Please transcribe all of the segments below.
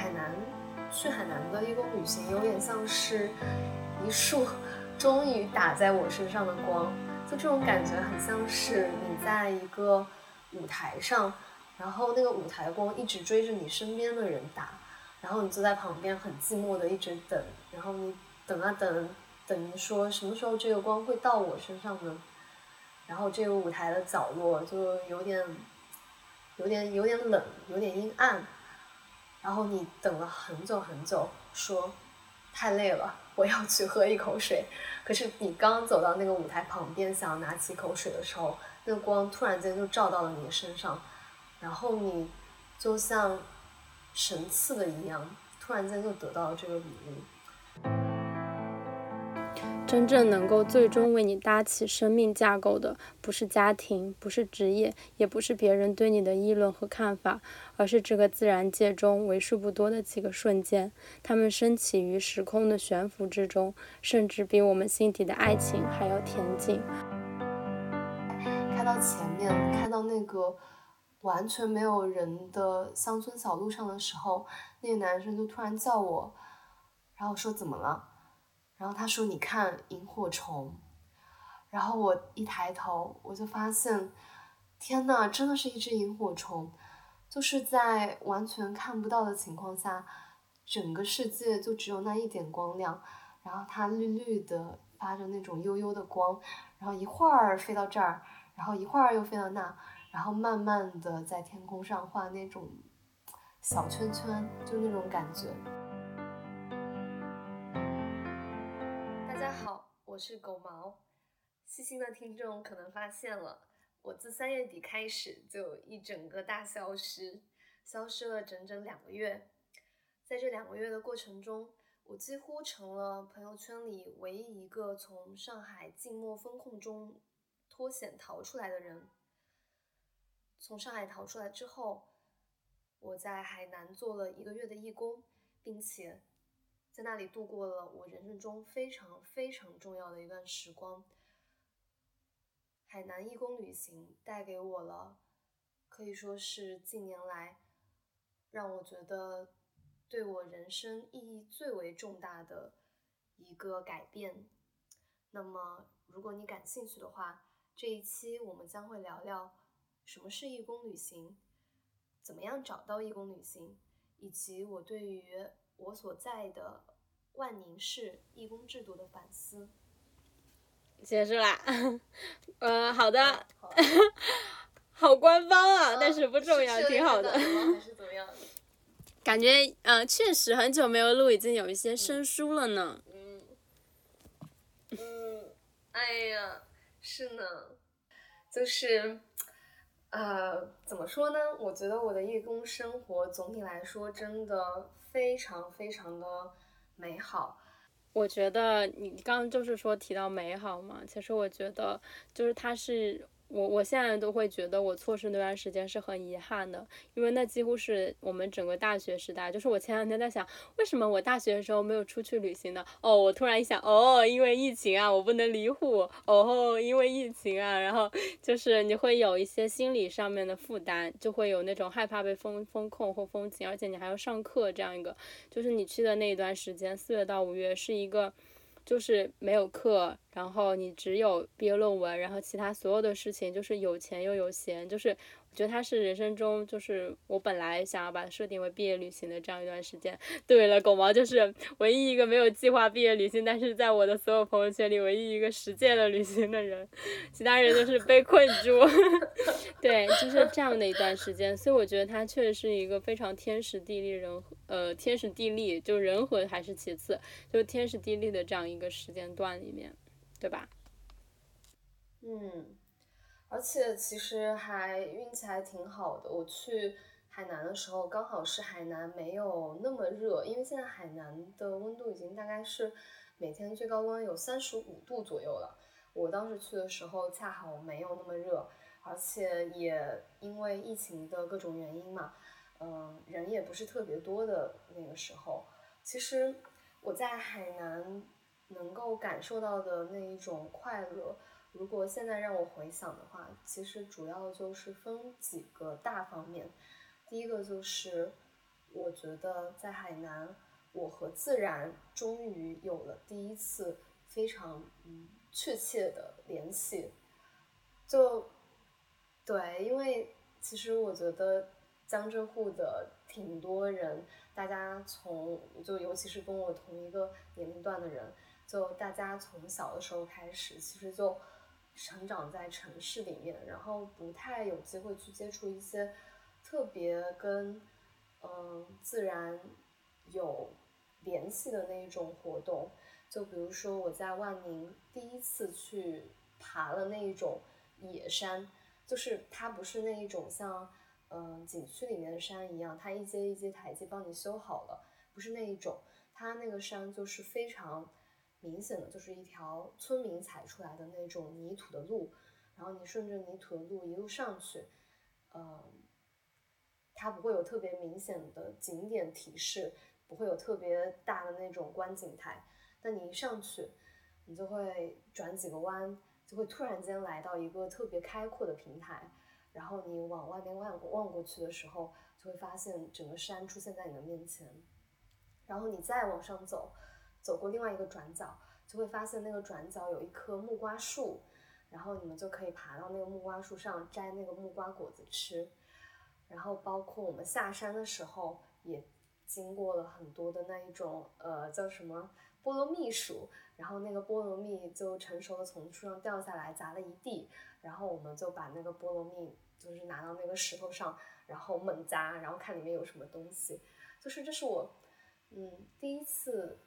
海南去海南的义工旅行，有点像是一束终于打在我身上的光，就这种感觉很像是你在一个舞台上，然后那个舞台光一直追着你身边的人打，然后你坐在旁边很寂寞的一直等，然后你等啊等，等于说什么时候这个光会到我身上呢？然后这个舞台的角落就有点。有点有点冷，有点阴暗，然后你等了很久很久，说太累了，我要去喝一口水。可是你刚走到那个舞台旁边，想要拿起一口水的时候，那个光突然间就照到了你的身上，然后你就像神赐的一样，突然间就得到了这个礼物。真正能够最终为你搭起生命架构的，不是家庭，不是职业，也不是别人对你的议论和看法，而是这个自然界中为数不多的几个瞬间。它们升起于时空的悬浮之中，甚至比我们心底的爱情还要恬静。开到前面，开到那个完全没有人的乡村小路上的时候，那个男生就突然叫我，然后说怎么了？然后他说：“你看萤火虫。”然后我一抬头，我就发现，天呐，真的是一只萤火虫，就是在完全看不到的情况下，整个世界就只有那一点光亮，然后它绿绿的发着那种悠悠的光，然后一会儿飞到这儿，然后一会儿又飞到那，然后慢慢的在天空上画那种小圈圈，就那种感觉。是狗毛，细心的听众可能发现了，我自三月底开始就一整个大消失，消失了整整两个月。在这两个月的过程中，我几乎成了朋友圈里唯一一个从上海静默风控中脱险逃出来的人。从上海逃出来之后，我在海南做了一个月的义工，并且。在那里度过了我人生中非常非常重要的一段时光。海南义工旅行带给我了，可以说是近年来让我觉得对我人生意义最为重大的一个改变。那么，如果你感兴趣的话，这一期我们将会聊聊什么是义工旅行，怎么样找到义工旅行，以及我对于我所在的。万宁市义工制度的反思结束啦。呃，好的，好官方啊，但是不重要，挺好的。还是怎么样？感觉呃，确实很久没有录，已经有一些生疏了呢。嗯。嗯，哎呀，是呢，就是呃，怎么说呢？我觉得我的义工生活总体来说真的非常非常的。美好，我觉得你刚刚就是说提到美好嘛，其实我觉得就是它是。我我现在都会觉得我错失那段时间是很遗憾的，因为那几乎是我们整个大学时代。就是我前两天在想，为什么我大学的时候没有出去旅行呢？哦，我突然一想，哦，因为疫情啊，我不能离沪。哦，因为疫情啊，然后就是你会有一些心理上面的负担，就会有那种害怕被封封控或封禁，而且你还要上课这样一个。就是你去的那一段时间，四月到五月是一个。就是没有课，然后你只有毕业论文，然后其他所有的事情就是有钱又有闲，就是。觉得它是人生中，就是我本来想要把它设定为毕业旅行的这样一段时间。对了，狗毛就是唯一一个没有计划毕业旅行，但是在我的所有朋友圈里唯一一个实践了旅行的人，其他人都是被困住。对，就是这样的一段时间，所以我觉得它确实是一个非常天时地利人和，呃，天时地利就人和还是其次，就天时地利的这样一个时间段里面，对吧？嗯。而且其实还运气还挺好的，我去海南的时候刚好是海南没有那么热，因为现在海南的温度已经大概是每天最高温有三十五度左右了。我当时去的时候恰好没有那么热，而且也因为疫情的各种原因嘛，嗯，人也不是特别多的那个时候。其实我在海南能够感受到的那一种快乐。如果现在让我回想的话，其实主要就是分几个大方面。第一个就是我觉得在海南，我和自然终于有了第一次非常嗯确切的联系。就对，因为其实我觉得江浙沪的挺多人，大家从就尤其是跟我同一个年龄段的人，就大家从小的时候开始，其实就成长在城市里面，然后不太有机会去接触一些特别跟嗯自然有联系的那一种活动。就比如说我在万宁第一次去爬了那一种。野山，就是它不是那一种像，嗯，景区里面的山一样，它一阶一阶台阶帮你修好了，不是那一种，它那个山就是非常明显的，就是一条村民踩出来的那种泥土的路，然后你顺着泥土的路一路上去，嗯，它不会有特别明显的景点提示，不会有特别大的那种观景台，但你一上去，你就会转几个弯。就会突然间来到一个特别开阔的平台，然后你往外面望望过去的时候，就会发现整个山出现在你的面前。然后你再往上走，走过另外一个转角，就会发现那个转角有一棵木瓜树，然后你们就可以爬到那个木瓜树上摘那个木瓜果子吃。然后包括我们下山的时候，也经过了很多的那一种呃叫什么菠萝蜜树。然后那个菠萝蜜就成熟的从树上掉下来，砸了一地。然后我们就把那个菠萝蜜就是拿到那个石头上，然后猛砸，然后看里面有什么东西。就是这是我，嗯，第一次，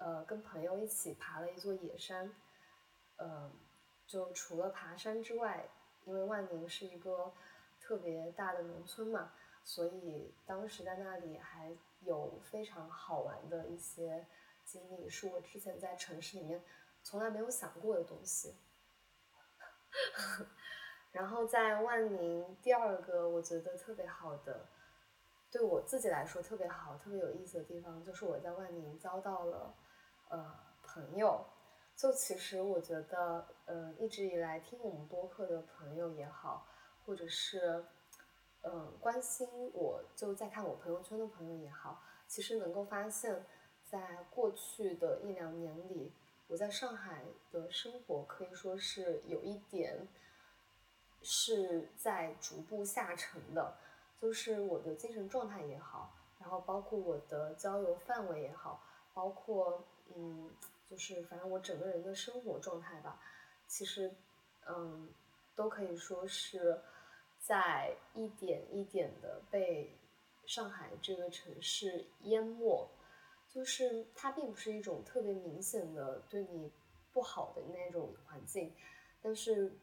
呃，跟朋友一起爬了一座野山。嗯，就除了爬山之外，因为万宁是一个特别大的农村嘛，所以当时在那里还有非常好玩的一些。经历是我之前在城市里面从来没有想过的东西。然后在万宁，第二个我觉得特别好的，对我自己来说特别好、特别有意思的地方，就是我在万宁遭到了呃朋友。就其实我觉得，嗯，一直以来听我们播客的朋友也好，或者是嗯关心我就在看我朋友圈的朋友也好，其实能够发现。在过去的一两年里，我在上海的生活可以说是有一点是在逐步下沉的，就是我的精神状态也好，然后包括我的交友范围也好，包括嗯，就是反正我整个人的生活状态吧，其实嗯，都可以说是在一点一点的被上海这个城市淹没。就是它并不是一种特别明显的对你不好的那种环境，但是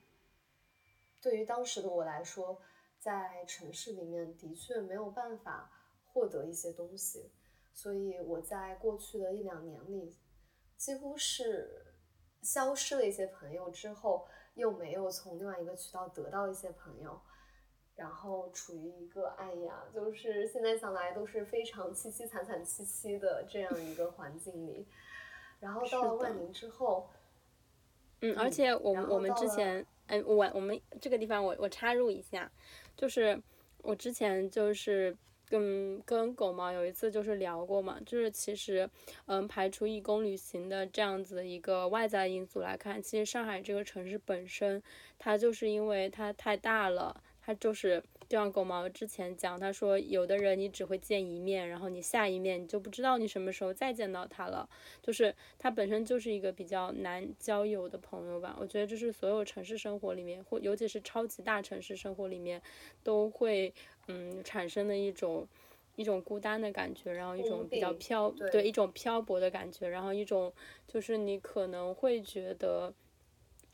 对于当时的我来说，在城市里面的确没有办法获得一些东西，所以我在过去的一两年里，几乎是消失了一些朋友之后，又没有从另外一个渠道得到一些朋友。然后处于一个哎呀，就是现在想来都是非常凄凄惨惨戚戚的这样一个 环境里。然后到了万宁之后，嗯，而且我们我们之前，哎，我我们这个地方我我插入一下，就是我之前就是跟跟狗毛有一次就是聊过嘛，就是其实嗯，排除义工旅行的这样子一个外在因素来看，其实上海这个城市本身，它就是因为它太大了。他就是，就像狗毛之前讲，他说有的人你只会见一面，然后你下一面你就不知道你什么时候再见到他了。就是他本身就是一个比较难交友的朋友吧。我觉得这是所有城市生活里面，或尤其是超级大城市生活里面，都会嗯产生的一种一种孤单的感觉，然后一种比较漂对一种漂泊的感觉，然后一种就是你可能会觉得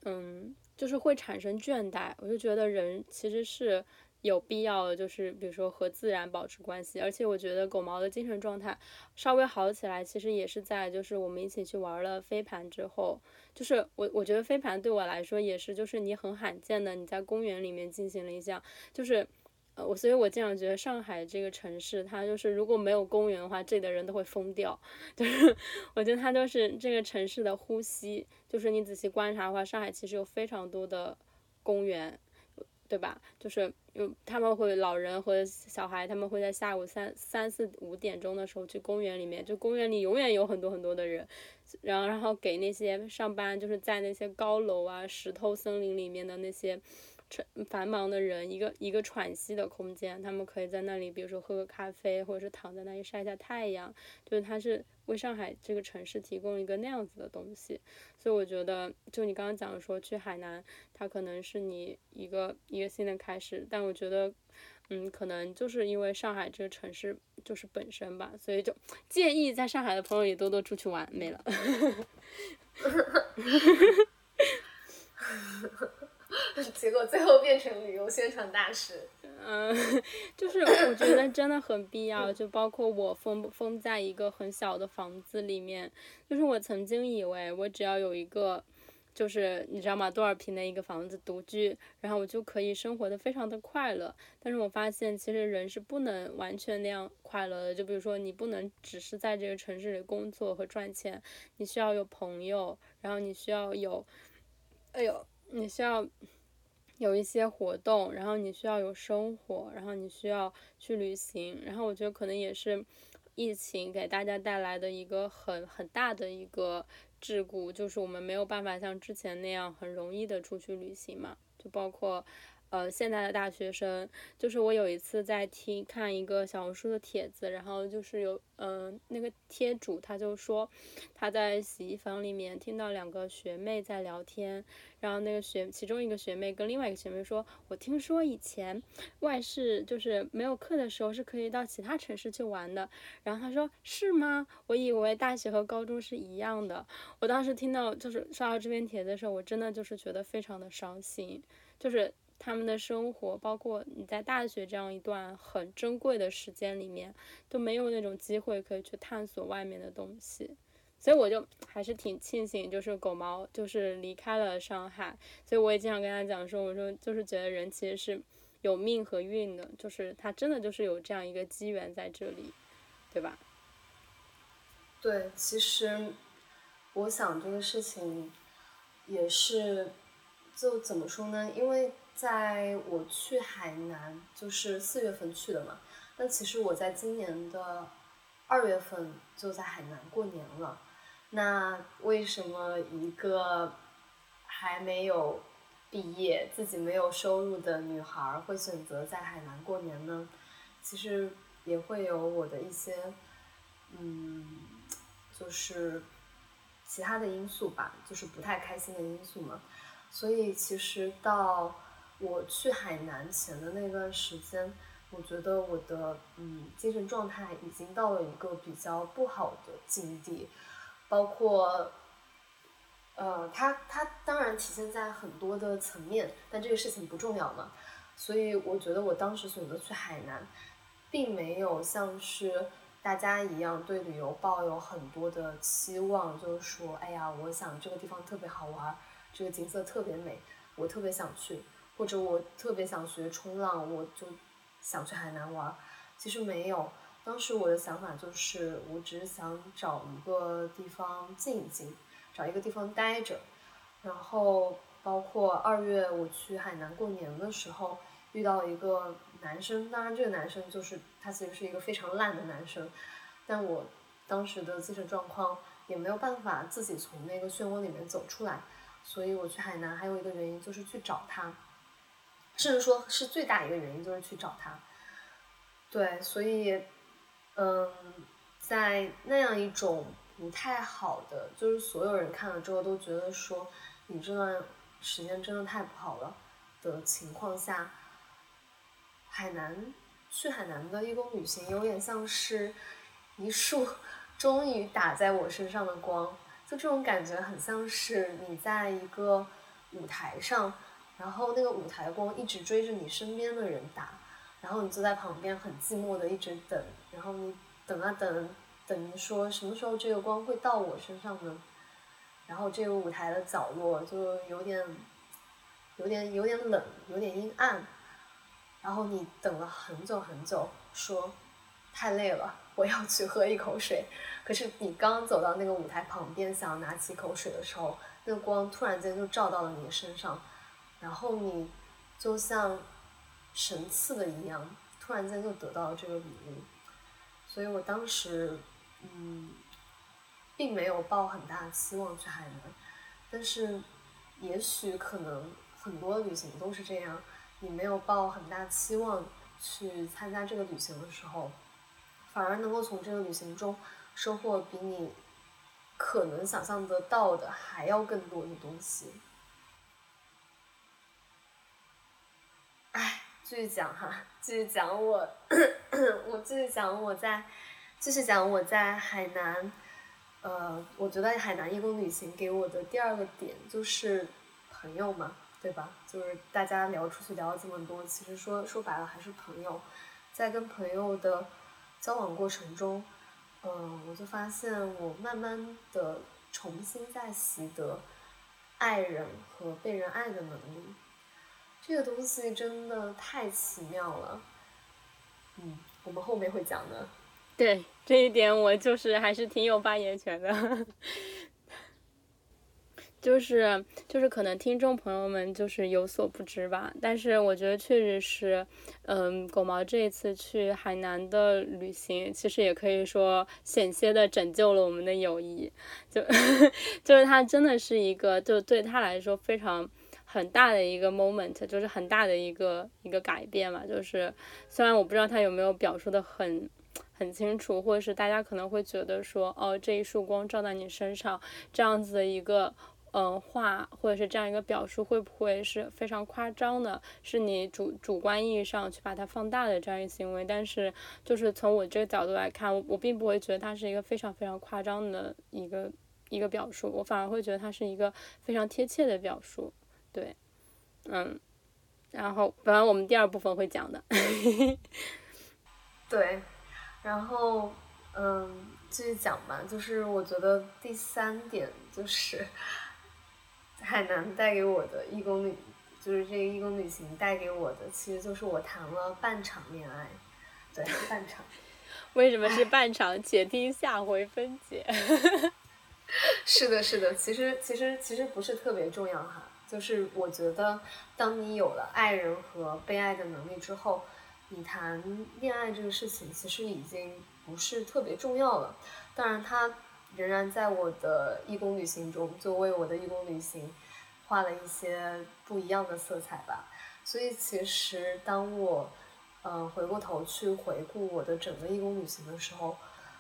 嗯。就是会产生倦怠，我就觉得人其实是有必要，就是比如说和自然保持关系。而且我觉得狗毛的精神状态稍微好起来，其实也是在就是我们一起去玩了飞盘之后，就是我我觉得飞盘对我来说也是就是你很罕见的你在公园里面进行了一项就是。呃，我所以，我经常觉得上海这个城市，它就是如果没有公园的话，这里的人都会疯掉。就是我觉得它就是这个城市的呼吸。就是你仔细观察的话，上海其实有非常多的公园。对吧？就是有他们会老人和小孩，他们会在下午三三四五点钟的时候去公园里面，就公园里永远有很多很多的人，然后然后给那些上班就是在那些高楼啊、石头森林里面的那些。繁忙的人，一个一个喘息的空间，他们可以在那里，比如说喝个咖啡，或者是躺在那里晒一下太阳，就是它是为上海这个城市提供一个那样子的东西。所以我觉得，就你刚刚讲的说去海南，它可能是你一个一个新的开始，但我觉得，嗯，可能就是因为上海这个城市就是本身吧，所以就建议在上海的朋友也多多出去玩，没了。结果最后变成旅游宣传大使。嗯，就是我觉得真的很必要，就包括我封封在一个很小的房子里面，就是我曾经以为我只要有一个，就是你知道吗？多少平的一个房子独居，然后我就可以生活的非常的快乐。但是我发现其实人是不能完全那样快乐的。就比如说你不能只是在这个城市里工作和赚钱，你需要有朋友，然后你需要有，哎呦。你需要有一些活动，然后你需要有生活，然后你需要去旅行，然后我觉得可能也是疫情给大家带来的一个很很大的一个桎梏，就是我们没有办法像之前那样很容易的出去旅行嘛，就包括。呃，现在的大学生，就是我有一次在听看一个小红书的帖子，然后就是有，嗯，那个贴主他就说，他在洗衣房里面听到两个学妹在聊天，然后那个学其中一个学妹跟另外一个学妹说，我听说以前外事就是没有课的时候是可以到其他城市去玩的，然后他说是吗？我以为大学和高中是一样的。我当时听到就是刷到这篇帖子的时候，我真的就是觉得非常的伤心，就是。他们的生活，包括你在大学这样一段很珍贵的时间里面，都没有那种机会可以去探索外面的东西，所以我就还是挺庆幸，就是狗毛就是离开了上海，所以我也经常跟他讲说，我说就是觉得人其实是有命和运的，就是他真的就是有这样一个机缘在这里，对吧？对，其实我想这个事情也是，就怎么说呢？因为。在我去海南，就是四月份去的嘛。那其实我在今年的二月份就在海南过年了。那为什么一个还没有毕业、自己没有收入的女孩会选择在海南过年呢？其实也会有我的一些，嗯，就是其他的因素吧，就是不太开心的因素嘛。所以其实到。我去海南前的那段时间，我觉得我的嗯精神状态已经到了一个比较不好的境地，包括，呃，它它当然体现在很多的层面，但这个事情不重要嘛。所以我觉得我当时选择去海南，并没有像是大家一样对旅游抱有很多的期望，就是说，哎呀，我想这个地方特别好玩，这个景色特别美，我特别想去。或者我特别想学冲浪，我就想去海南玩。其实没有，当时我的想法就是，我只是想找一个地方静一静，找一个地方待着。然后包括二月我去海南过年的时候，遇到一个男生，当然这个男生就是他其实是一个非常烂的男生，但我当时的精神状况也没有办法自己从那个漩涡里面走出来，所以我去海南还有一个原因就是去找他。甚至说是最大一个原因，就是去找他。对，所以，嗯，在那样一种不太好的，就是所有人看了之后都觉得说你这段时间真的太不好了的情况下，海南去海南的义工旅行，有点像是一束终于打在我身上的光，就这种感觉很像是你在一个舞台上。然后那个舞台光一直追着你身边的人打，然后你坐在旁边很寂寞的一直等，然后你等啊等，等说什么时候这个光会到我身上呢？然后这个舞台的角落就有点，有点有点冷，有点阴暗，然后你等了很久很久，说太累了，我要去喝一口水。可是你刚走到那个舞台旁边，想要拿起口水的时候，那个光突然间就照到了你的身上。然后你就像神赐的一样，突然间就得到了这个礼物。所以我当时，嗯，并没有抱很大的期望去海南，但是，也许可能很多旅行都是这样，你没有抱很大期望去参加这个旅行的时候，反而能够从这个旅行中收获比你可能想象得到的还要更多的东西。哎，继续讲哈，继续讲我，我继续讲我在，继续讲我在海南，呃，我觉得海南义工旅行给我的第二个点就是朋友嘛，对吧？就是大家聊出去聊了这么多，其实说说白了还是朋友，在跟朋友的交往过程中，嗯，我就发现我慢慢的重新在习得爱人和被人爱的能力。这个东西真的太奇妙了，嗯，我们后面会讲的。对这一点，我就是还是挺有发言权的。就是就是可能听众朋友们就是有所不知吧，但是我觉得确实是，嗯，狗毛这一次去海南的旅行，其实也可以说险些的拯救了我们的友谊。就 就是他真的是一个，就对他来说非常。很大的一个 moment，就是很大的一个一个改变嘛。就是虽然我不知道他有没有表述的很很清楚，或者是大家可能会觉得说，哦，这一束光照在你身上，这样子的一个嗯话，或者是这样一个表述，会不会是非常夸张的？是你主主观意义上去把它放大的这样一个行为？但是就是从我这个角度来看，我我并不会觉得它是一个非常非常夸张的一个一个表述，我反而会觉得它是一个非常贴切的表述。对，嗯，然后反正我们第二部分会讲的，对，然后嗯，继续讲吧。就是我觉得第三点就是海南带给我的义工旅，就是这个义工旅行带给我的，其实就是我谈了半场恋爱，对，半场。为什么是半场？且听下回分解。是的，是的，其实其实其实不是特别重要哈。就是我觉得，当你有了爱人和被爱的能力之后，你谈恋爱这个事情其实已经不是特别重要了。当然，它仍然在我的义工旅行中，就为我的义工旅行画了一些不一样的色彩吧。所以，其实当我嗯回过头去回顾我的整个义工旅行的时候，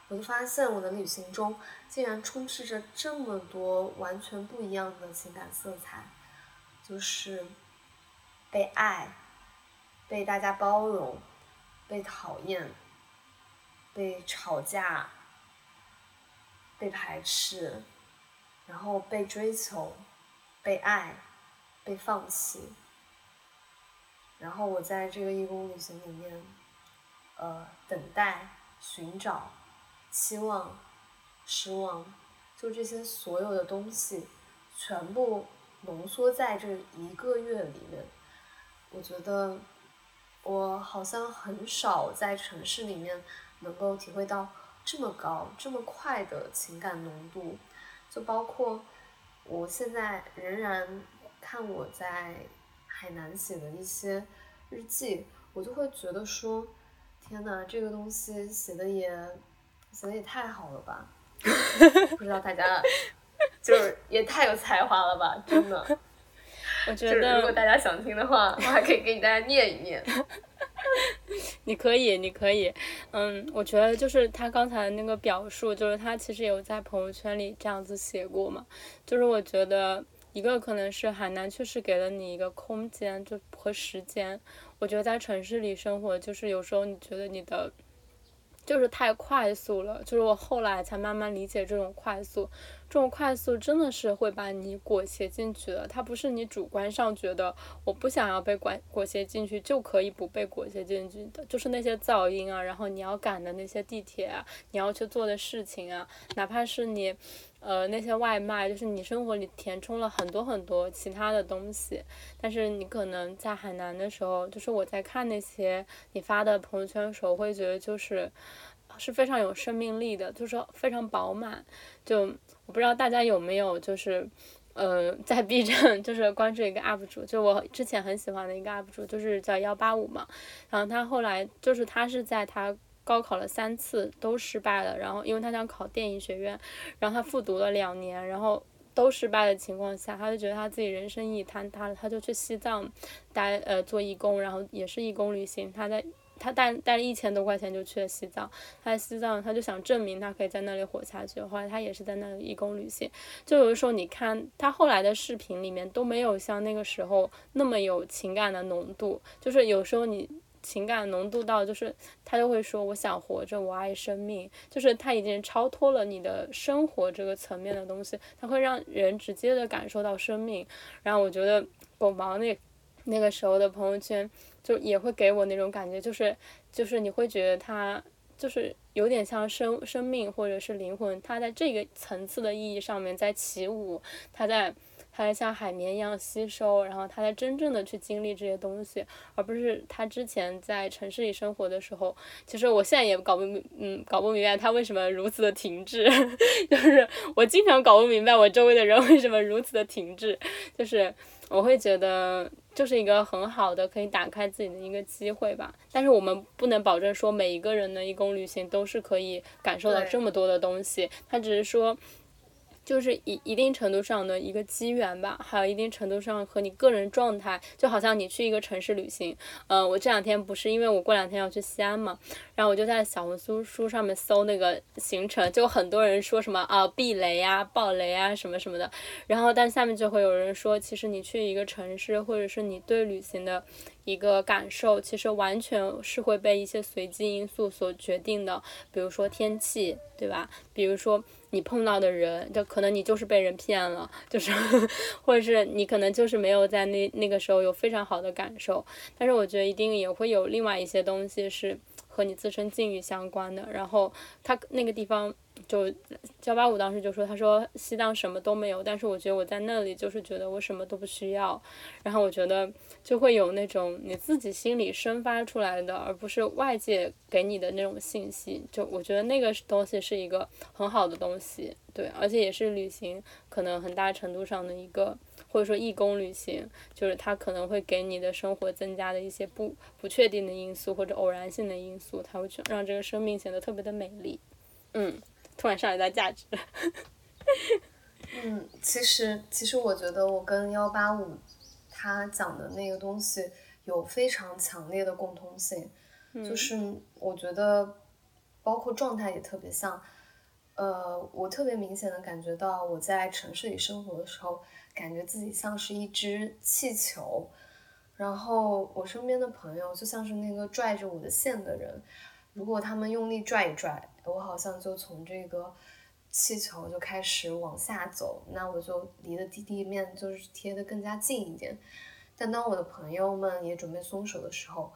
我就发现我的旅行中竟然充斥着这么多完全不一样的情感色彩。就是被爱，被大家包容，被讨厌，被吵架，被排斥，然后被追求，被爱，被放弃。然后我在这个义工旅行里面，呃，等待、寻找、期望、失望，就这些所有的东西，全部。浓缩在这一个月里面，我觉得我好像很少在城市里面能够体会到这么高、这么快的情感浓度。就包括我现在仍然看我在海南写的一些日记，我就会觉得说：天呐，这个东西写的也写的也太好了吧！不知道大家。就是也太有才华了吧，真的。我觉得如果大家想听的话，我还可以给大家念一念。你可以，你可以。嗯，我觉得就是他刚才的那个表述，就是他其实有在朋友圈里这样子写过嘛。就是我觉得一个可能是海南确实给了你一个空间，就和时间。我觉得在城市里生活，就是有时候你觉得你的。就是太快速了，就是我后来才慢慢理解这种快速，这种快速真的是会把你裹挟进去的。它不是你主观上觉得我不想要被裹裹挟进去就可以不被裹挟进去的，就是那些噪音啊，然后你要赶的那些地铁啊，你要去做的事情啊，哪怕是你。呃，那些外卖就是你生活里填充了很多很多其他的东西，但是你可能在海南的时候，就是我在看那些你发的朋友圈的时候，会觉得就是是非常有生命力的，就是非常饱满。就我不知道大家有没有就是呃，在 B 站就是关注一个 UP 主，就我之前很喜欢的一个 UP 主，就是叫幺八五嘛。然后他后来就是他是在他高考了三次都失败了，然后因为他想考电影学院，然后他复读了两年，然后都失败的情况下，他就觉得他自己人生意义坍塌了，他就去西藏待呃做义工，然后也是义工旅行，他在。他带带了一千多块钱就去了西藏，他在西藏他就想证明他可以在那里活下去。后来他也是在那里义工旅行。就有的时候你看他后来的视频里面都没有像那个时候那么有情感的浓度，就是有时候你情感浓度到就是他就会说我想活着，我爱生命，就是他已经超脱了你的生活这个层面的东西，他会让人直接的感受到生命。然后我觉得狗毛那那个时候的朋友圈。就也会给我那种感觉，就是就是你会觉得他就是有点像生生命或者是灵魂，他在这个层次的意义上面在起舞，他在他在像海绵一样吸收，然后他在真正的去经历这些东西，而不是他之前在城市里生活的时候。其实我现在也搞不明，嗯，搞不明白他为什么如此的停滞，就是我经常搞不明白我周围的人为什么如此的停滞，就是我会觉得。就是一个很好的可以打开自己的一个机会吧，但是我们不能保证说每一个人的义工旅行都是可以感受到这么多的东西，他只是说。就是一一定程度上的一个机缘吧，还有一定程度上和你个人状态，就好像你去一个城市旅行，呃，我这两天不是因为我过两天要去西安嘛，然后我就在小红书书上面搜那个行程，就很多人说什么啊避雷啊暴雷啊什么什么的，然后但下面就会有人说，其实你去一个城市，或者是你对旅行的一个感受，其实完全是会被一些随机因素所决定的，比如说天气，对吧？比如说。你碰到的人，就可能你就是被人骗了，就是，或者是你可能就是没有在那那个时候有非常好的感受。但是我觉得一定也会有另外一些东西是和你自身境遇相关的。然后他那个地方。就幺八五当时就说，他说西藏什么都没有，但是我觉得我在那里就是觉得我什么都不需要，然后我觉得就会有那种你自己心里生发出来的，而不是外界给你的那种信息。就我觉得那个东西是一个很好的东西，对，而且也是旅行可能很大程度上的一个，或者说义工旅行，就是它可能会给你的生活增加的一些不不确定的因素或者偶然性的因素，它会让这个生命显得特别的美丽，嗯。突然上一段价值。嗯，其实其实我觉得我跟幺八五他讲的那个东西有非常强烈的共通性，就是我觉得包括状态也特别像。呃，我特别明显的感觉到我在城市里生活的时候，感觉自己像是一只气球，然后我身边的朋友就像是那个拽着我的线的人，如果他们用力拽一拽。我好像就从这个气球就开始往下走，那我就离的地地面就是贴的更加近一点。但当我的朋友们也准备松手的时候，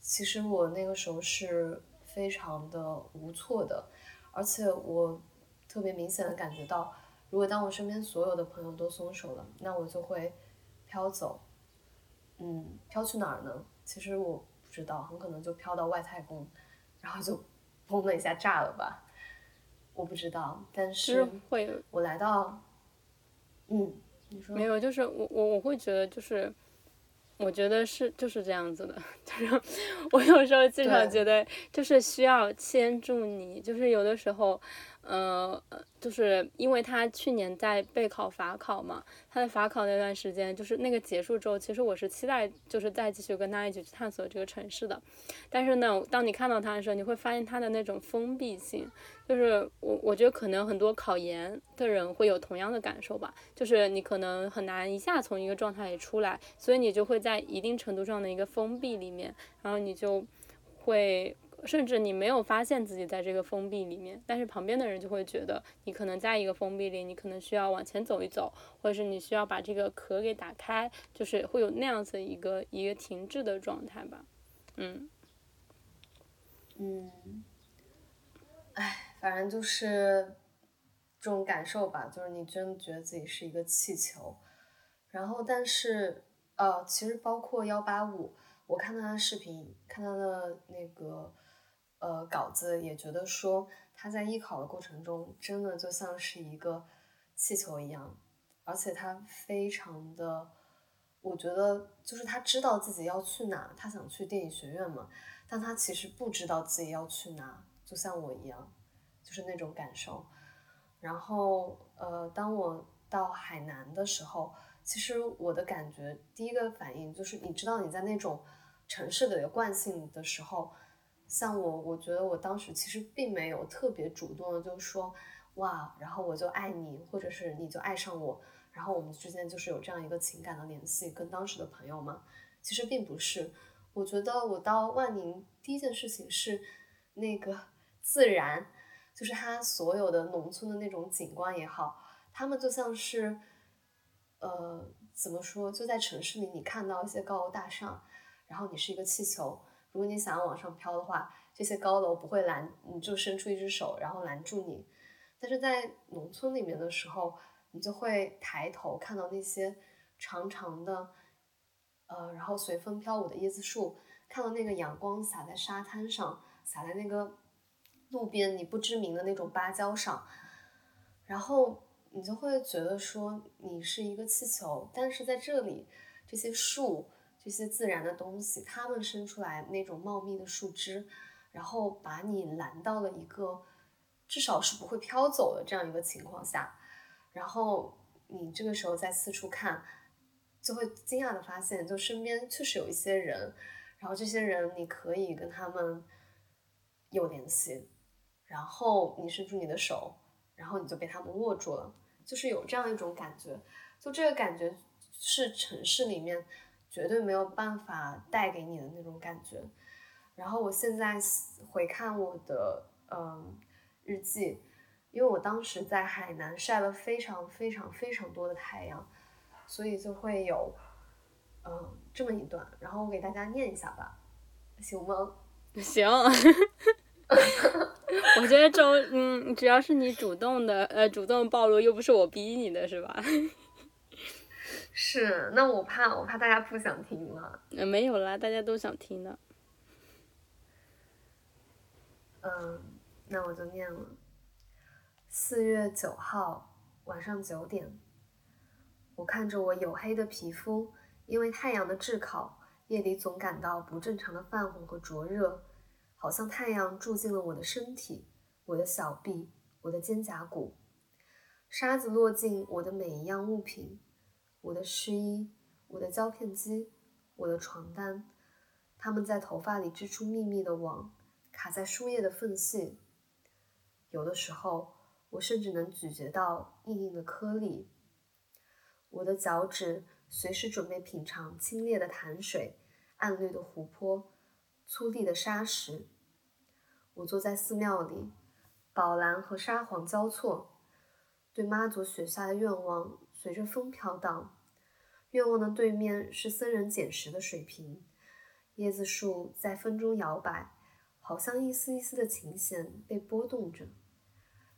其实我那个时候是非常的无措的，而且我特别明显的感觉到，如果当我身边所有的朋友都松手了，那我就会飘走。嗯，飘去哪儿呢？其实我不知道，很可能就飘到外太空，然后就。轰的一下，炸了吧？我不知道，但是会。我来到，嗯，你说没有？就是我我我会觉得，就是我觉得是就是这样子的，就是我有时候经常觉得，就是需要牵住你，就是有的时候。呃，就是因为他去年在备考法考嘛，他在法考那段时间，就是那个结束之后，其实我是期待就是再继续跟他一起去探索这个城市的。但是呢，当你看到他的时候，你会发现他的那种封闭性，就是我我觉得可能很多考研的人会有同样的感受吧，就是你可能很难一下从一个状态里出来，所以你就会在一定程度上的一个封闭里面，然后你就会。甚至你没有发现自己在这个封闭里面，但是旁边的人就会觉得你可能在一个封闭里，你可能需要往前走一走，或者是你需要把这个壳给打开，就是会有那样子一个一个停滞的状态吧。嗯，嗯，哎，反正就是这种感受吧，就是你真的觉得自己是一个气球，然后但是呃，其实包括幺八五，我看他的视频，看他的那个。呃，稿子也觉得说他在艺考的过程中真的就像是一个气球一样，而且他非常的，我觉得就是他知道自己要去哪，他想去电影学院嘛，但他其实不知道自己要去哪，就像我一样，就是那种感受。然后，呃，当我到海南的时候，其实我的感觉第一个反应就是，你知道你在那种城市的惯性的时候，像我，我觉得我当时其实并没有特别主动的就说，哇，然后我就爱你，或者是你就爱上我。然后我们之间就是有这样一个情感的联系，跟当时的朋友嘛，其实并不是。我觉得我到万宁第一件事情是那个自然，就是它所有的农村的那种景观也好，他们就像是，呃，怎么说？就在城市里，你看到一些高楼大厦，然后你是一个气球，如果你想要往上飘的话，这些高楼不会拦，你就伸出一只手，然后拦住你。但是在农村里面的时候。你就会抬头看到那些长长的，呃，然后随风飘舞的椰子树，看到那个阳光洒在沙滩上，洒在那个路边你不知名的那种芭蕉上，然后你就会觉得说你是一个气球，但是在这里，这些树，这些自然的东西，它们伸出来那种茂密的树枝，然后把你拦到了一个至少是不会飘走的这样一个情况下。然后你这个时候在四处看，就会惊讶的发现，就身边确实有一些人，然后这些人你可以跟他们有联系，然后你伸出你的手，然后你就被他们握住了，就是有这样一种感觉，就这个感觉是城市里面绝对没有办法带给你的那种感觉。然后我现在回看我的嗯日记。因为我当时在海南晒了非常非常非常多的太阳，所以就会有，嗯，这么一段，然后我给大家念一下吧，行吗？行，我觉得周，嗯，只要是你主动的，呃，主动暴露，又不是我逼你的，是吧？是，那我怕，我怕大家不想听了。呃，没有啦，大家都想听的。嗯，那我就念了。四月九号晚上九点，我看着我黝黑的皮肤，因为太阳的炙烤，夜里总感到不正常的泛红和灼热，好像太阳住进了我的身体，我的小臂，我的肩胛骨。沙子落进我的每一样物品，我的湿衣，我的胶片机，我的床单，它们在头发里织出密密的网，卡在书页的缝隙。有的时候。我甚至能咀嚼到硬硬的颗粒。我的脚趾随时准备品尝清冽的潭水、暗绿的湖泊、粗粝的沙石。我坐在寺庙里，宝蓝和沙黄交错，对妈祖许下的愿望随着风飘荡。愿望的对面是僧人捡拾的水瓶，椰子树在风中摇摆，好像一丝一丝的琴弦被拨动着。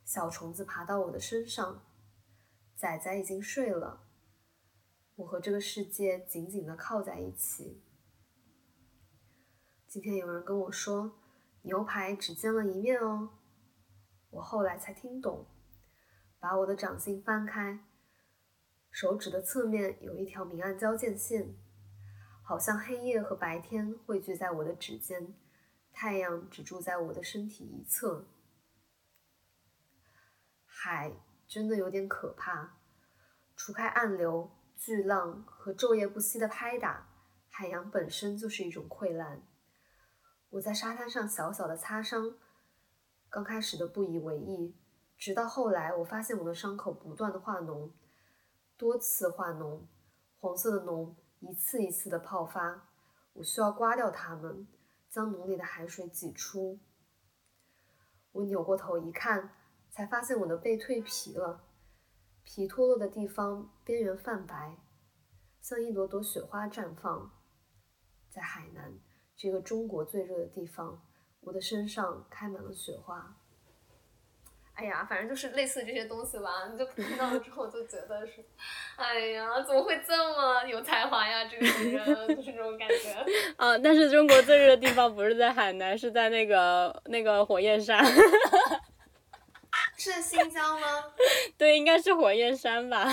小虫子爬到我的身上，仔仔已经睡了。我和这个世界紧紧的靠在一起。今天有人跟我说，牛排只煎了一面哦。我后来才听懂，把我的掌心翻开，手指的侧面有一条明暗交界线，好像黑夜和白天汇聚在我的指尖，太阳只住在我的身体一侧。海真的有点可怕，除开暗流、巨浪和昼夜不息的拍打，海洋本身就是一种溃烂。我在沙滩上小小的擦伤，刚开始的不以为意，直到后来我发现我的伤口不断的化脓，多次化脓，黄色的脓一次一次的泡发，我需要刮掉它们，将脓里的海水挤出。我扭过头一看。才发现我的背蜕皮了，皮脱落的地方边缘泛白，像一朵朵雪花绽放。在海南这个中国最热的地方，我的身上开满了雪花。哎呀，反正就是类似这些东西吧，你就听到了之后就觉得是，哎呀，怎么会这么有才华呀？这个人就是这种感觉。啊，但是中国最热的地方不是在海南，是在那个那个火焰山。是新疆吗？对，应该是火焰山吧。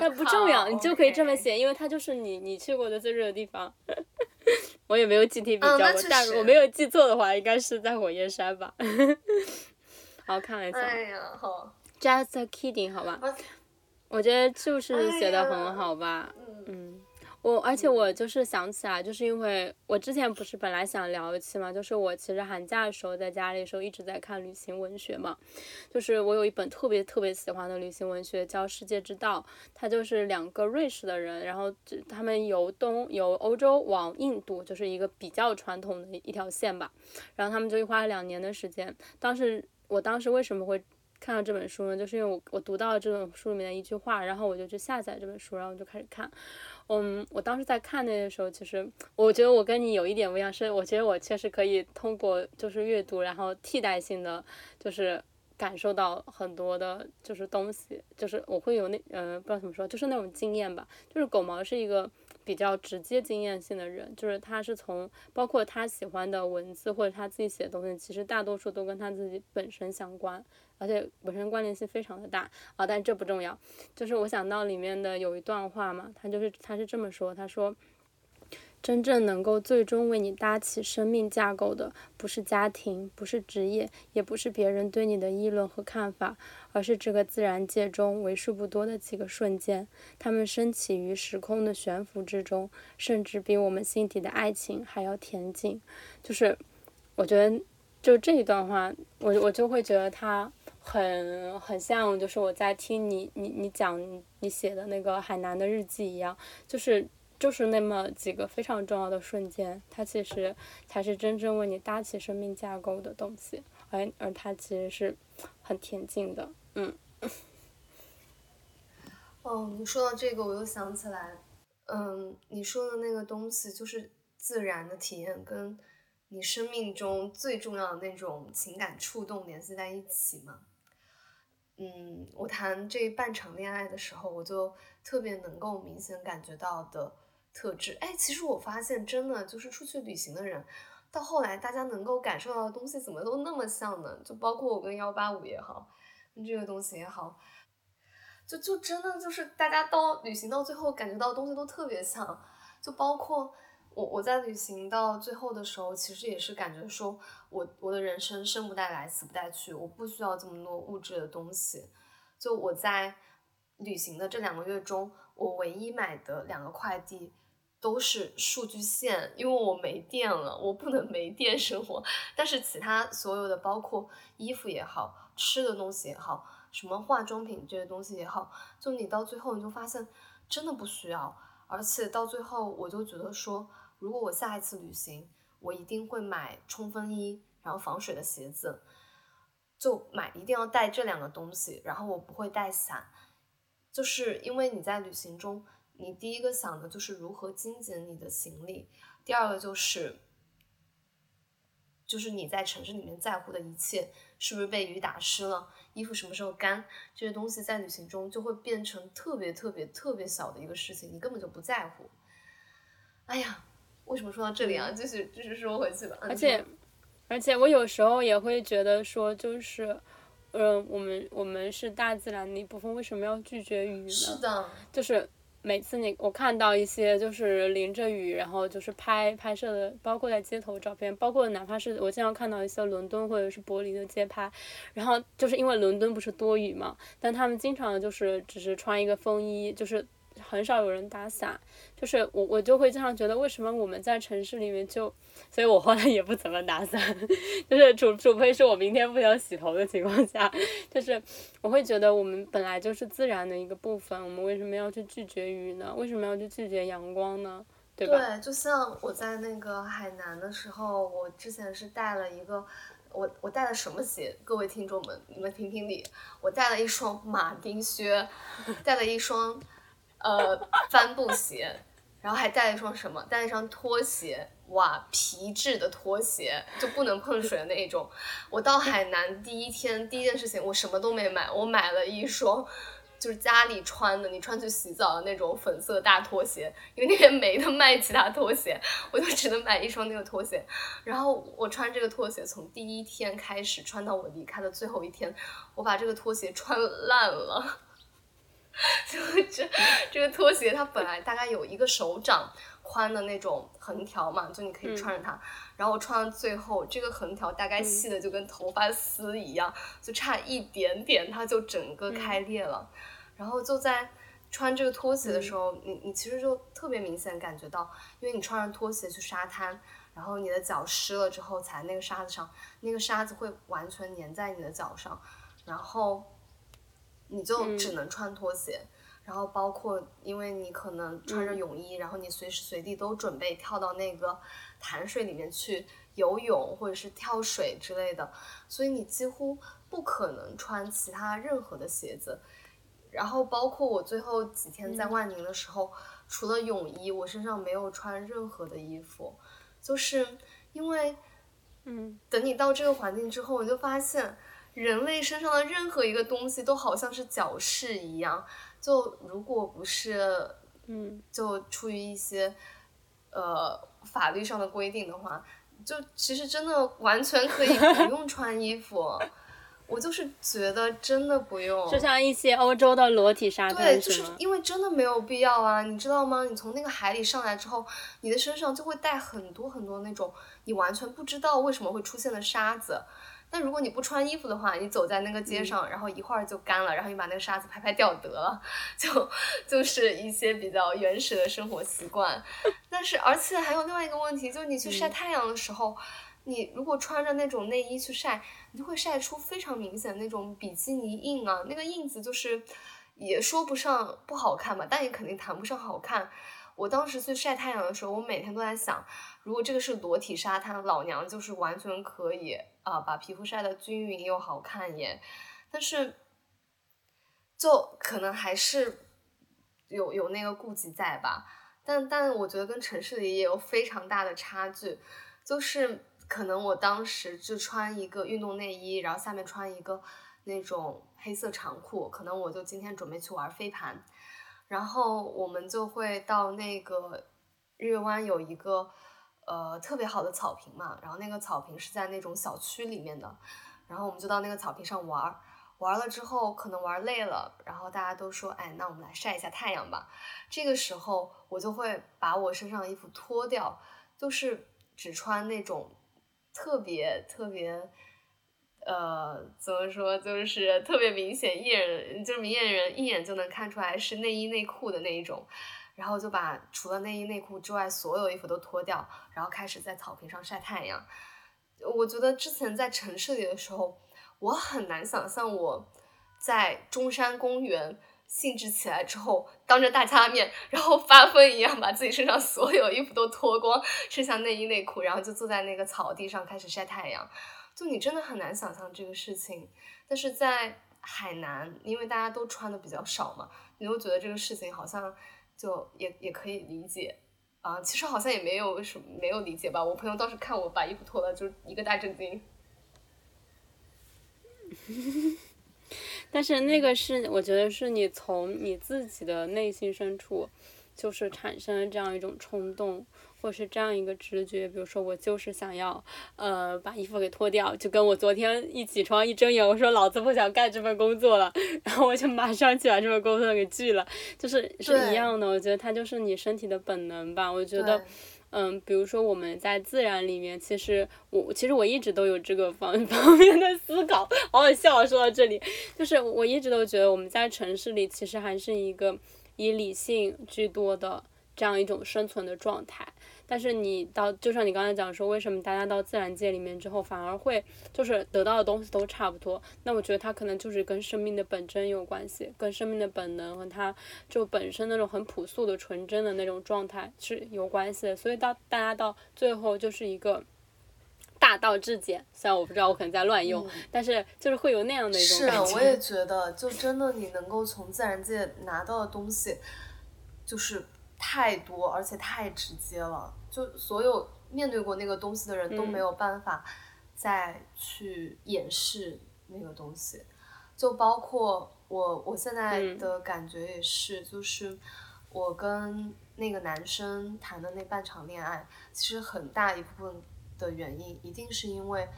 但不重要，你就可以这么写，因为它就是你你去过的最热的地方。我也没有具体比较过，但我没有记错的话，应该是在火焰山吧。好看一下。哎呀，好。Just kidding，好吧。我觉得就是写的很好吧。嗯。我而且我就是想起来，就是因为我之前不是本来想聊一期嘛，就是我其实寒假的时候在家里的时候一直在看旅行文学嘛，就是我有一本特别特别喜欢的旅行文学叫《世界之道》，它就是两个瑞士的人，然后他们由东由欧洲往印度，就是一个比较传统的一条线吧，然后他们就花了两年的时间。当时我当时为什么会看到这本书呢？就是因为我我读到了这本书里面的一句话，然后我就去下载这本书，然后就开始看。嗯，我当时在看那个时候，其实我觉得我跟你有一点不一样，是我觉得我确实可以通过就是阅读，然后替代性的就是感受到很多的，就是东西，就是我会有那嗯，不知道怎么说，就是那种经验吧。就是狗毛是一个比较直接经验性的人，就是他是从包括他喜欢的文字或者他自己写的东西，其实大多数都跟他自己本身相关。而且本身关联性非常的大啊，但这不重要。就是我想到里面的有一段话嘛，他就是他是这么说，他说，真正能够最终为你搭起生命架构的，不是家庭，不是职业，也不是别人对你的议论和看法，而是这个自然界中为数不多的几个瞬间，它们升起于时空的悬浮之中，甚至比我们心底的爱情还要恬静。就是我觉得，就这一段话，我我就会觉得他。很很像，就是我在听你你你讲你写的那个海南的日记一样，就是就是那么几个非常重要的瞬间，它其实才是真正为你搭起生命架构的东西，而而它其实是很恬静的，嗯。哦，你说到这个，我又想起来，嗯，你说的那个东西就是自然的体验跟你生命中最重要的那种情感触动联系在一起嘛。嗯，我谈这半场恋爱的时候，我就特别能够明显感觉到的特质。哎，其实我发现，真的就是出去旅行的人，到后来大家能够感受到的东西，怎么都那么像呢？就包括我跟幺八五也好，跟这个东西也好，就就真的就是大家到旅行到最后，感觉到东西都特别像，就包括。我我在旅行到最后的时候，其实也是感觉说，我我的人生生不带来，死不带去，我不需要这么多物质的东西。就我在旅行的这两个月中，我唯一买的两个快递都是数据线，因为我没电了，我不能没电生活。但是其他所有的，包括衣服也好，吃的东西也好，什么化妆品这些东西也好，就你到最后你就发现真的不需要，而且到最后我就觉得说。如果我下一次旅行，我一定会买冲锋衣，然后防水的鞋子，就买一定要带这两个东西。然后我不会带伞，就是因为你在旅行中，你第一个想的就是如何精简你的行李，第二个就是，就是你在城市里面在乎的一切是不是被雨打湿了，衣服什么时候干，这些东西在旅行中就会变成特别特别特别小的一个事情，你根本就不在乎。哎呀。为什么说到这里啊？继续继续说回去吧。而且，而且我有时候也会觉得说，就是，嗯，我们我们是大自然的一部分，为什么要拒绝雨呢？是的。就是每次你我看到一些就是淋着雨，然后就是拍拍摄的，包括在街头照片，包括哪怕是我经常看到一些伦敦或者是柏林的街拍，然后就是因为伦敦不是多雨嘛，但他们经常就是只是穿一个风衣，就是。很少有人打伞，就是我我就会经常觉得，为什么我们在城市里面就，所以我后来也不怎么打伞，就是除除非是我明天不想洗头的情况下，就是我会觉得我们本来就是自然的一个部分，我们为什么要去拒绝雨呢？为什么要去拒绝阳光呢？对吧？对，就像我在那个海南的时候，我之前是带了一个，我我带了什么鞋？各位听众们，你们评评理，我带了一双马丁靴，带了一双。呃，帆布鞋，然后还带了一双什么？带了一双拖鞋，哇，皮质的拖鞋，就不能碰水的那一种。我到海南第一天，第一件事情，我什么都没买，我买了一双，就是家里穿的，你穿去洗澡的那种粉色大拖鞋，因为那边没得卖其他拖鞋，我就只能买一双那个拖鞋。然后我穿这个拖鞋，从第一天开始穿到我离开的最后一天，我把这个拖鞋穿烂了。就这这个拖鞋，它本来大概有一个手掌宽的那种横条嘛，就你可以穿着它。然后我穿到最后，这个横条大概细的就跟头发丝一样，就差一点点，它就整个开裂了。然后就在穿这个拖鞋的时候，你你其实就特别明显感觉到，因为你穿着拖鞋去沙滩，然后你的脚湿了之后踩那个沙子上，那个沙子会完全粘在你的脚上，然后。你就只能穿拖鞋，然后包括因为你可能穿着泳衣，然后你随时随地都准备跳到那个潭水里面去游泳或者是跳水之类的，所以你几乎不可能穿其他任何的鞋子。然后包括我最后几天在万宁的时候，除了泳衣，我身上没有穿任何的衣服，就是因为，嗯，等你到这个环境之后，我就发现。人类身上的任何一个东西都好像是矫饰一样，就如果不是，嗯，就出于一些，呃，法律上的规定的话，就其实真的完全可以不用穿衣服。我就是觉得真的不用，就像一些欧洲的裸体沙滩，对，就是因为真的没有必要啊，你知道吗？你从那个海里上来之后，你的身上就会带很多很多那种你完全不知道为什么会出现的沙子。那如果你不穿衣服的话，你走在那个街上，然后一会儿就干了，然后你把那个沙子拍拍掉得了，就就是一些比较原始的生活习惯。但是，而且还有另外一个问题，就是你去晒太阳的时候，你如果穿着那种内衣去晒，你就会晒出非常明显那种比基尼印啊，那个印子就是也说不上不好看吧，但也肯定谈不上好看。我当时去晒太阳的时候，我每天都在想，如果这个是裸体沙滩，老娘就是完全可以啊，把皮肤晒得均匀又好看耶。但是，就可能还是有有那个顾忌在吧。但但我觉得跟城市里也有非常大的差距，就是可能我当时就穿一个运动内衣，然后下面穿一个那种黑色长裤，可能我就今天准备去玩飞盘。然后我们就会到那个日月湾有一个呃特别好的草坪嘛，然后那个草坪是在那种小区里面的，然后我们就到那个草坪上玩儿，玩了之后可能玩累了，然后大家都说，哎，那我们来晒一下太阳吧。这个时候我就会把我身上的衣服脱掉，就是只穿那种特别特别。呃，怎么说，就是特别明显，一眼就是明眼人一眼就能看出来是内衣内裤的那一种，然后就把除了内衣内裤之外所有衣服都脱掉，然后开始在草坪上晒太阳。我觉得之前在城市里的时候，我很难想象我在中山公园兴致起来之后，当着大家的面，然后发疯一样把自己身上所有衣服都脱光，剩下内衣内裤，然后就坐在那个草地上开始晒太阳。就你真的很难想象这个事情，但是在海南，因为大家都穿的比较少嘛，你会觉得这个事情好像就也也可以理解啊。其实好像也没有什么没有理解吧。我朋友当时看我把衣服脱了，就一个大震惊。但是那个是我觉得是你从你自己的内心深处，就是产生了这样一种冲动。或是这样一个直觉，比如说我就是想要，呃，把衣服给脱掉，就跟我昨天一起床一睁眼，我说老子不想干这份工作了，然后我就马上去把这份工作给拒了，就是是一样的。我觉得它就是你身体的本能吧。我觉得，嗯，比如说我们在自然里面，其实我其实我一直都有这个方 方面的思考，好好笑。说到这里，就是我一直都觉得我们在城市里其实还是一个以理性居多的这样一种生存的状态。但是你到，就像你刚才讲说，为什么大家到自然界里面之后，反而会就是得到的东西都差不多？那我觉得它可能就是跟生命的本真有关系，跟生命的本能和它就本身那种很朴素的纯真的那种状态是有关系的。所以到大家到最后就是一个大道至简，虽然我不知道我可能在乱用，但是就是会有那样的一种感觉。是，我也觉得，就真的你能够从自然界拿到的东西，就是太多而且太直接了。就所有面对过那个东西的人都没有办法再去掩饰那个东西，就包括我，我现在的感觉也是，就是我跟那个男生谈的那半场恋爱，其实很大一部分的原因，一定是因为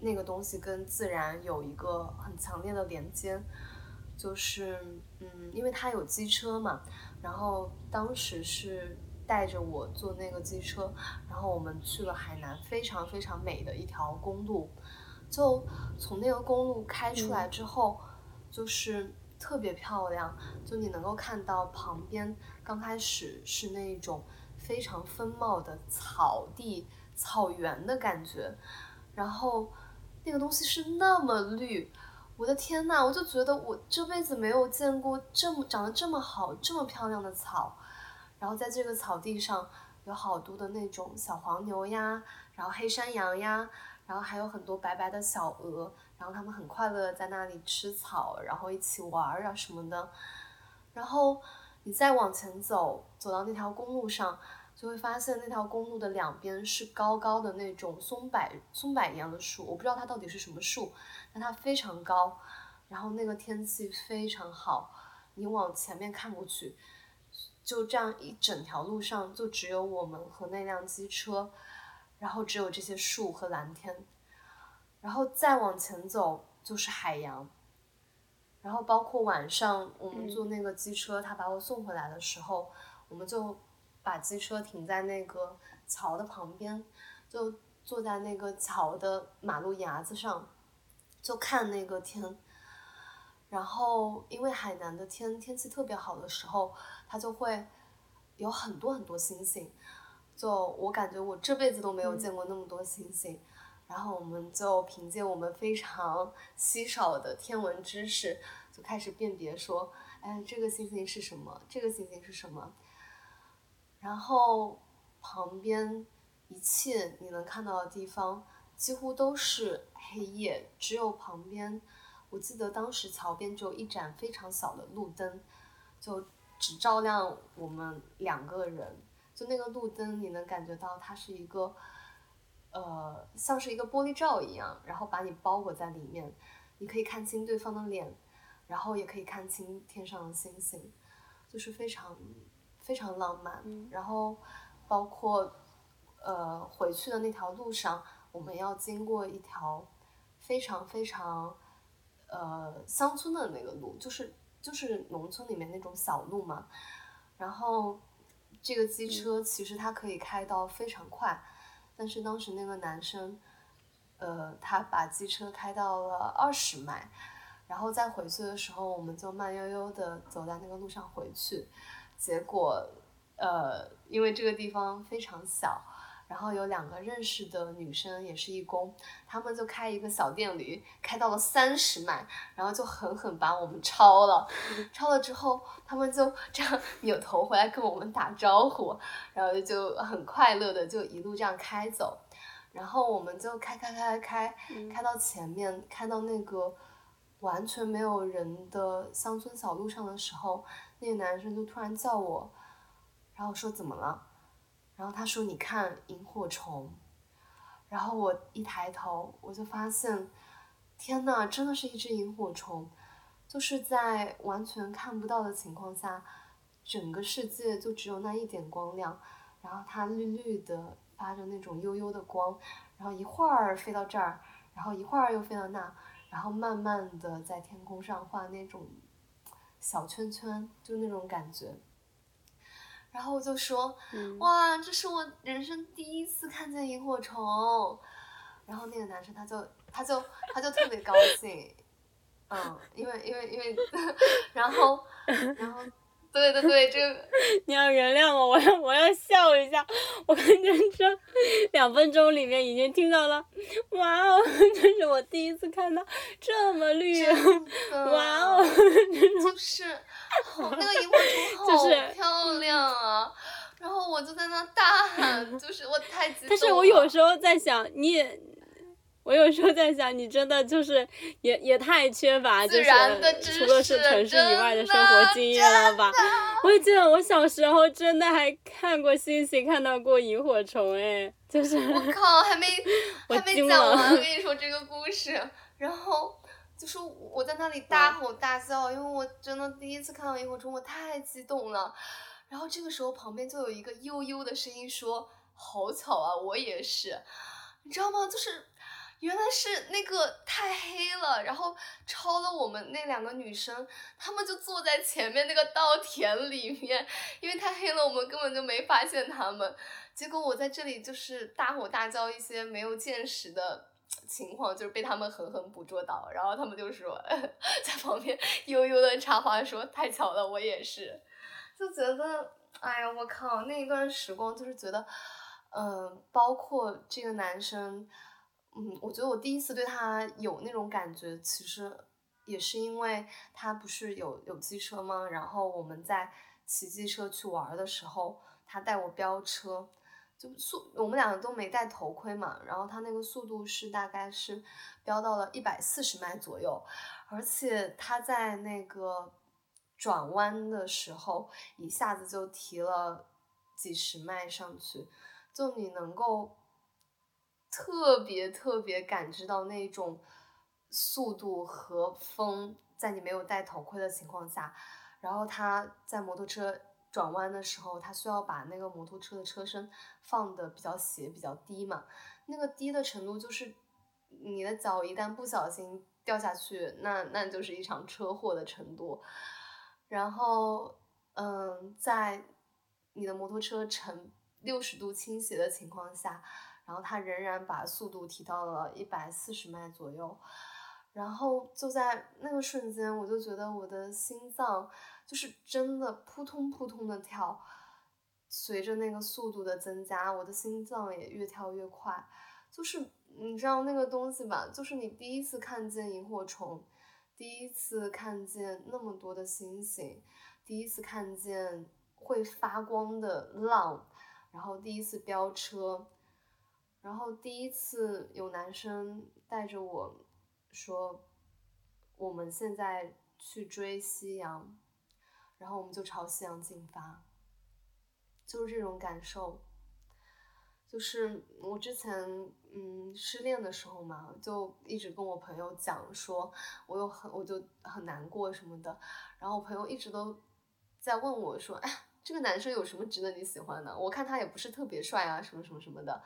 那个东西跟自然有一个很强烈的连接，就是嗯，因为他有机车嘛，然后当时是带着我坐那个机车，然后我们去了海南非常非常美的一条公路，就从那个公路开出来之后，就是特别漂亮，就你能够看到旁边刚开始是那种非常丰茂的草地、草原的感觉，然后那个东西是那么绿。我的天呐，我就觉得我这辈子没有见过这么长得这么好、这么漂亮的草。然后在这个草地上有好多的那种小黄牛呀，然后黑山羊呀，然后还有很多白白的小鹅，然后它们很快乐在那里吃草，然后一起玩啊什么的。然后你再往前走，走到那条公路上。就会发现那条公路的两边是高高的那种松柏松柏一样的树，我不知道它到底是什么树，但它非常高，然后那个天气非常好，你往前面看过去，就这样一整条路上就只有我们和那辆机车，然后只有这些树和蓝天，然后再往前走就是海洋，然后包括晚上我们坐那个机车，他把我送回来的时候，我们就。把机车停在那个桥的旁边，就坐在那个桥的马路牙子上，就看那个天。然后，因为海南的天天气特别好的时候，它就会有很多很多星星。就我感觉我这辈子都没有见过那么多星星。然后，我们就凭借我们非常稀少的天文知识，就开始辨别说：“哎，这个星星是什么？这个星星是什么？”然后旁边一切你能看到的地方几乎都是黑夜，只有旁边，我记得当时桥边只有一盏非常小的路灯，就只照亮我们两个人。就那个路灯，你能感觉到它是一个，呃，像是一个玻璃罩一样，然后把你包裹在里面，你可以看清对方的脸，然后也可以看清天上的星星，就是非常。非常浪漫，然后包括呃回去的那条路上，我们要经过一条非常非常呃乡村的那个路，就是就是农村里面那种小路嘛。然后这个机车其实它可以开到非常快，但是当时那个男生呃他把机车开到了二十迈，然后再回去的时候，我们就慢悠悠的走在那个路上回去。结果，呃，因为这个地方非常小，然后有两个认识的女生也是义工，他们就开一个小电驴，开到了三十迈，然后就狠狠把我们超了。超了之后，他们就这样 扭头回来跟我们打招呼，然后就很快乐的就一路这样开走。然后我们就开开开开开到前面，开到那个完全没有人的乡村小路上的时候。那个男生就突然叫我，然后说怎么了？然后他说你看萤火虫，然后我一抬头我就发现，天呐，真的是一只萤火虫，就是在完全看不到的情况下，整个世界就只有那一点光亮，然后它绿绿的发着那种幽幽的光，然后一会儿飞到这儿，然后一会儿又飞到那，然后慢慢的在天空上画那种。小圈圈，就那种感觉。然后我就说：“哇，这是我人生第一次看见萤火虫。”然后那个男生他就他就他就特别高兴，嗯，因为因为因为，然后 然后。对对对，这个 你要原谅我，我要我要笑一下。我感觉这两分钟里面已经听到了，哇哦，这是我第一次看到这么绿，哇哦，就是 那个萤火虫好漂亮啊！然后我就在那大喊，就是我太激动了。但是我有时候在想，你也。我有时候在想，你真的就是也也太缺乏，就是除了是城市以外的生活经验了吧？我记得我小时候真的还看过星星，看到过萤火虫，哎，就是。我靠，还没还没讲完，我跟你 说这个故事。然后就是我在那里大吼大叫，因为我真的第一次看到萤火虫，我太激动了。然后这个时候旁边就有一个悠悠的声音说：“好巧啊，我也是。”你知道吗？就是。原来是那个太黑了，然后超了我们那两个女生，她们就坐在前面那个稻田里面，因为太黑了，我们根本就没发现她们。结果我在这里就是大吼大叫一些没有见识的情况，就是被他们狠狠捕捉到，然后他们就说 在旁边悠悠的插话说：“太巧了，我也是。”就觉得，哎呀，我靠，那一段时光就是觉得，嗯，包括这个男生。嗯，我觉得我第一次对他有那种感觉，其实也是因为他不是有有机车吗？然后我们在骑机车去玩的时候，他带我飙车，就速我们两个都没戴头盔嘛，然后他那个速度是大概是飙到了一百四十迈左右，而且他在那个转弯的时候一下子就提了几十迈上去，就你能够。特别特别感知到那种速度和风，在你没有戴头盔的情况下，然后他在摩托车转弯的时候，他需要把那个摩托车的车身放的比较斜、比较低嘛。那个低的程度就是你的脚一旦不小心掉下去，那那就是一场车祸的程度。然后，嗯，在你的摩托车呈六十度倾斜的情况下。然后他仍然把速度提到了一百四十迈左右，然后就在那个瞬间，我就觉得我的心脏就是真的扑通扑通的跳，随着那个速度的增加，我的心脏也越跳越快。就是你知道那个东西吧？就是你第一次看见萤火虫，第一次看见那么多的星星，第一次看见会发光的浪，然后第一次飙车。然后第一次有男生带着我说，我们现在去追夕阳，然后我们就朝夕阳进发，就是这种感受。就是我之前嗯失恋的时候嘛，就一直跟我朋友讲说，我有很我就很难过什么的，然后我朋友一直都在问我说，哎，这个男生有什么值得你喜欢的？我看他也不是特别帅啊，什么什么什么的。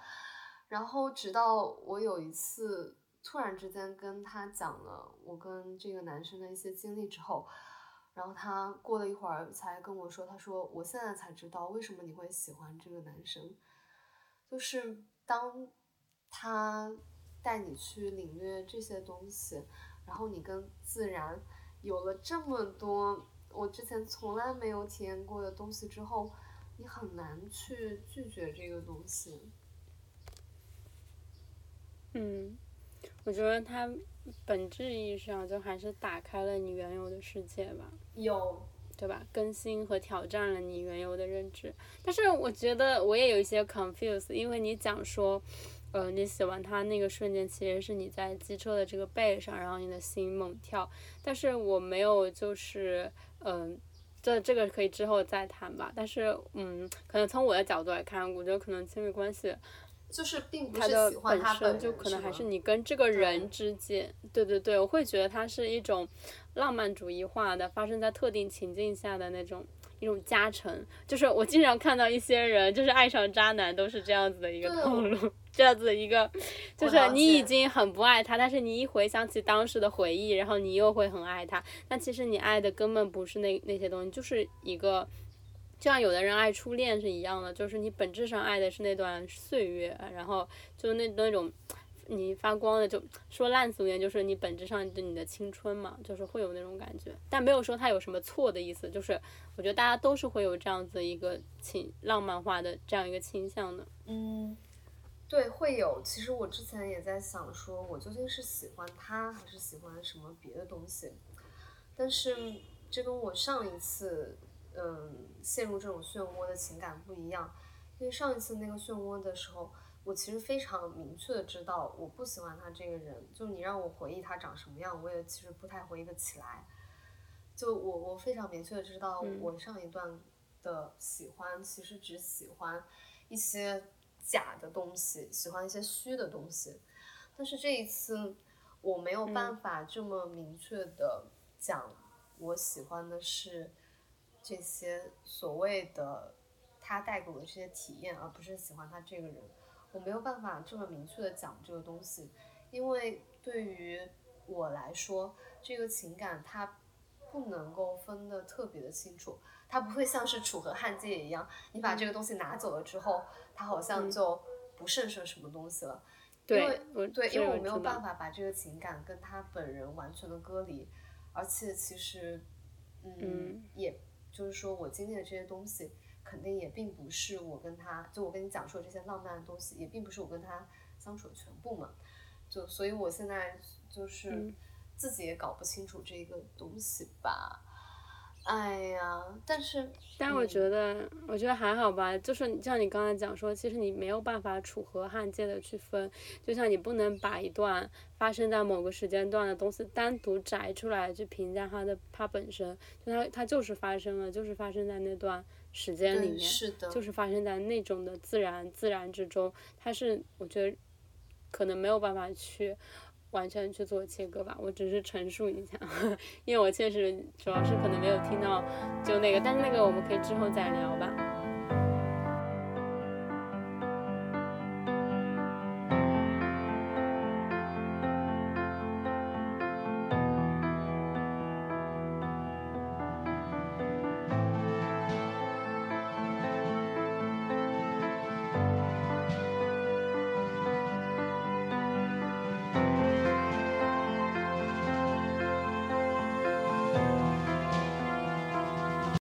然后直到我有一次突然之间跟他讲了我跟这个男生的一些经历之后，然后他过了一会儿才跟我说，他说我现在才知道为什么你会喜欢这个男生，就是当他带你去领略这些东西，然后你跟自然有了这么多我之前从来没有体验过的东西之后，你很难去拒绝这个东西。嗯，我觉得它本质意义上就还是打开了你原有的世界吧，有，对吧？更新和挑战了你原有的认知。但是我觉得我也有一些 confuse，因为你讲说，呃，你喜欢他那个瞬间，其实是你在机车的这个背上，然后你的心猛跳。但是我没有，就是，嗯，这这个可以之后再谈吧。但是，嗯，可能从我的角度来看，我觉得可能亲密关系。就是并不是喜欢他本身，就可能还是你跟这个人之间，对对对，我会觉得它是一种浪漫主义化的，发生在特定情境下的那种一种加成。就是我经常看到一些人，就是爱上渣男都是这样子的一个套路，这样子的一个，就是你已经很不爱他，但是你一回想起当时的回忆，然后你又会很爱他。但其实你爱的根本不是那那些东西，就是一个。就像有的人爱初恋是一样的，就是你本质上爱的是那段岁月，然后就那那种你发光的，就说烂俗点，就是你本质上对你的青春嘛，就是会有那种感觉。但没有说他有什么错的意思，就是我觉得大家都是会有这样子一个倾浪漫化的这样一个倾向的。嗯，对，会有。其实我之前也在想，说我究竟是喜欢他，还是喜欢什么别的东西？但是这跟我上一次。嗯，陷入这种漩涡的情感不一样，因为上一次那个漩涡的时候，我其实非常明确的知道我不喜欢他这个人，就你让我回忆他长什么样，我也其实不太回忆得起来。就我我非常明确的知道，我上一段的喜欢其实只喜欢一些假的东西，喜欢一些虚的东西。但是这一次我没有办法这么明确的讲，我喜欢的是。这些所谓的他带给我的这些体验，而不是喜欢他这个人，我没有办法这么明确的讲这个东西，因因为对于我来说，这个情感它不能够分得特别的清楚，它不会像是楚河汉界一样，你把这个东西拿走了之后，它好像就不剩下什么东西了。因为对，因为我没有办法把这个情感跟他本人完全的割离，而且其实，嗯，也就是说，我经历的这些东西，肯定也并不是我跟他就我跟你讲述的这些浪漫的东西，也并不是我跟他相处的全部嘛。就所以，我现在就是自己也搞不清楚这个东西吧。哎呀，但是，但我觉得，我觉得还好吧。就是像你刚才讲说，其实你没有办法楚河汉界的去分，就像你不能把一段发生在某个时间段的东西单独摘出来去评价它的它本身，就它它就是发生了，就是发生在那段时间里面，是的，就是发生在那种的自然自然之中。它是我觉得可能没有办法去。完全去做切割吧，我只是陈述一下，因为我确实主要是可能没有听到就那个，但是那个我们可以之后再聊吧。